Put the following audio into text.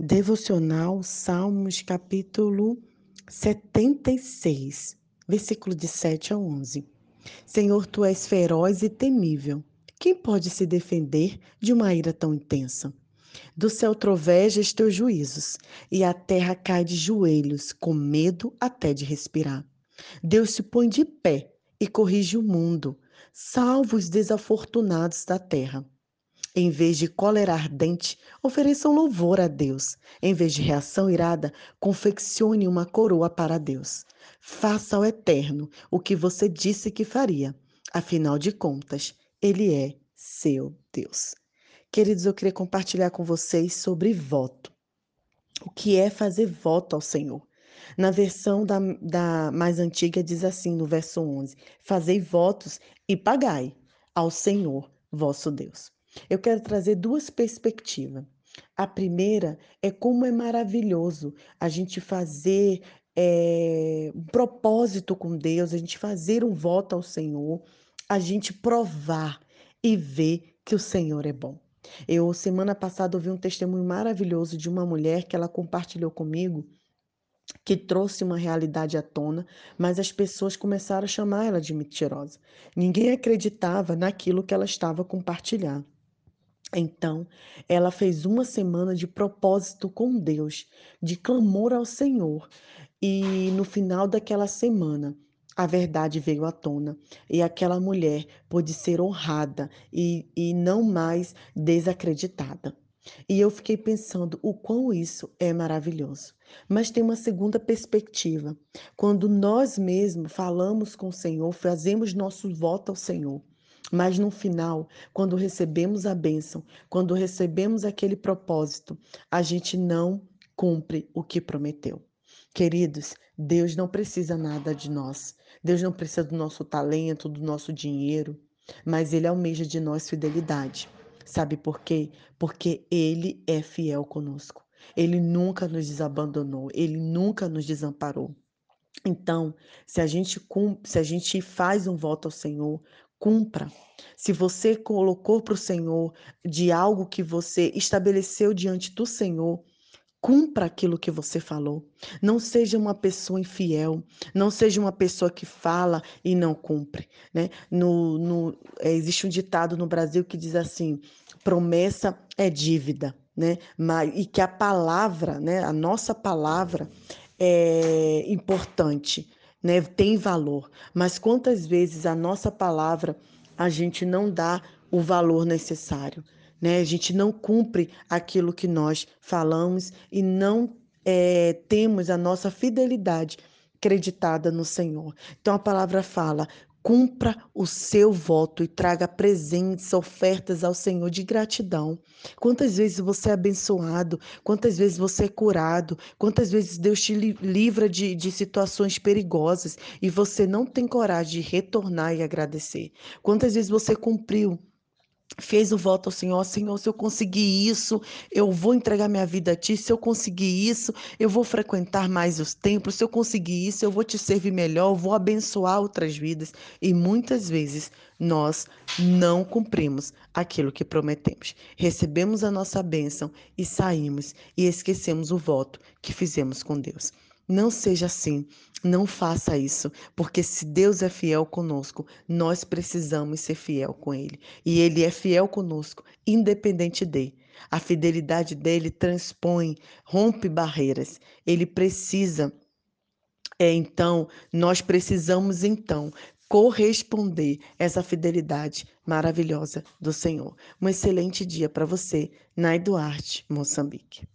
Devocional Salmos capítulo 76, versículo de 7 a 11. Senhor, tu és feroz e temível. Quem pode se defender de uma ira tão intensa? Do céu trovejas teus juízos, e a terra cai de joelhos, com medo até de respirar. Deus se põe de pé e corrige o mundo, salva os desafortunados da terra. Em vez de cólera ardente, ofereçam louvor a Deus. Em vez de reação irada, confeccione uma coroa para Deus. Faça ao Eterno o que você disse que faria. Afinal de contas, Ele é seu Deus. Queridos, eu queria compartilhar com vocês sobre voto. O que é fazer voto ao Senhor? Na versão da, da mais antiga, diz assim, no verso 11: Fazei votos e pagai ao Senhor vosso Deus. Eu quero trazer duas perspectivas. A primeira é como é maravilhoso a gente fazer é, um propósito com Deus, a gente fazer um voto ao Senhor, a gente provar e ver que o Senhor é bom. Eu, semana passada, ouvi um testemunho maravilhoso de uma mulher que ela compartilhou comigo, que trouxe uma realidade à tona, mas as pessoas começaram a chamar ela de mentirosa. Ninguém acreditava naquilo que ela estava compartilhando. Então, ela fez uma semana de propósito com Deus, de clamor ao Senhor. E no final daquela semana, a verdade veio à tona e aquela mulher pôde ser honrada e, e não mais desacreditada. E eu fiquei pensando o quão isso é maravilhoso. Mas tem uma segunda perspectiva. Quando nós mesmos falamos com o Senhor, fazemos nosso voto ao Senhor, mas no final, quando recebemos a bênção, quando recebemos aquele propósito, a gente não cumpre o que prometeu. Queridos, Deus não precisa nada de nós. Deus não precisa do nosso talento, do nosso dinheiro, mas Ele almeja de nós fidelidade. Sabe por quê? Porque Ele é fiel conosco. Ele nunca nos desabandonou, Ele nunca nos desamparou. Então, se a gente se a gente faz um voto ao Senhor, cumpra. Se você colocou para o Senhor de algo que você estabeleceu diante do Senhor, cumpra aquilo que você falou. Não seja uma pessoa infiel, não seja uma pessoa que fala e não cumpre. Né? No, no, é, existe um ditado no Brasil que diz assim: promessa é dívida. Né? Mas, e que a palavra, né, a nossa palavra é importante né, tem valor, mas quantas vezes a nossa palavra a gente não dá o valor necessário, né? A gente não cumpre aquilo que nós falamos e não é, temos a nossa fidelidade acreditada no Senhor. Então a palavra fala: Cumpra o seu voto e traga presentes, ofertas ao Senhor de gratidão. Quantas vezes você é abençoado, quantas vezes você é curado, quantas vezes Deus te livra de, de situações perigosas e você não tem coragem de retornar e agradecer. Quantas vezes você cumpriu fez o voto ao Senhor, Senhor, se eu conseguir isso, eu vou entregar minha vida a Ti, se eu conseguir isso, eu vou frequentar mais os templos, se eu conseguir isso, eu vou te servir melhor, eu vou abençoar outras vidas. E muitas vezes nós não cumprimos aquilo que prometemos. Recebemos a nossa bênção e saímos e esquecemos o voto que fizemos com Deus. Não seja assim, não faça isso, porque se Deus é fiel conosco, nós precisamos ser fiel com Ele. E Ele é fiel conosco, independente de. A fidelidade dele transpõe, rompe barreiras. Ele precisa. É, então, nós precisamos então corresponder essa fidelidade maravilhosa do Senhor. Um excelente dia para você, Nai Duarte, Moçambique.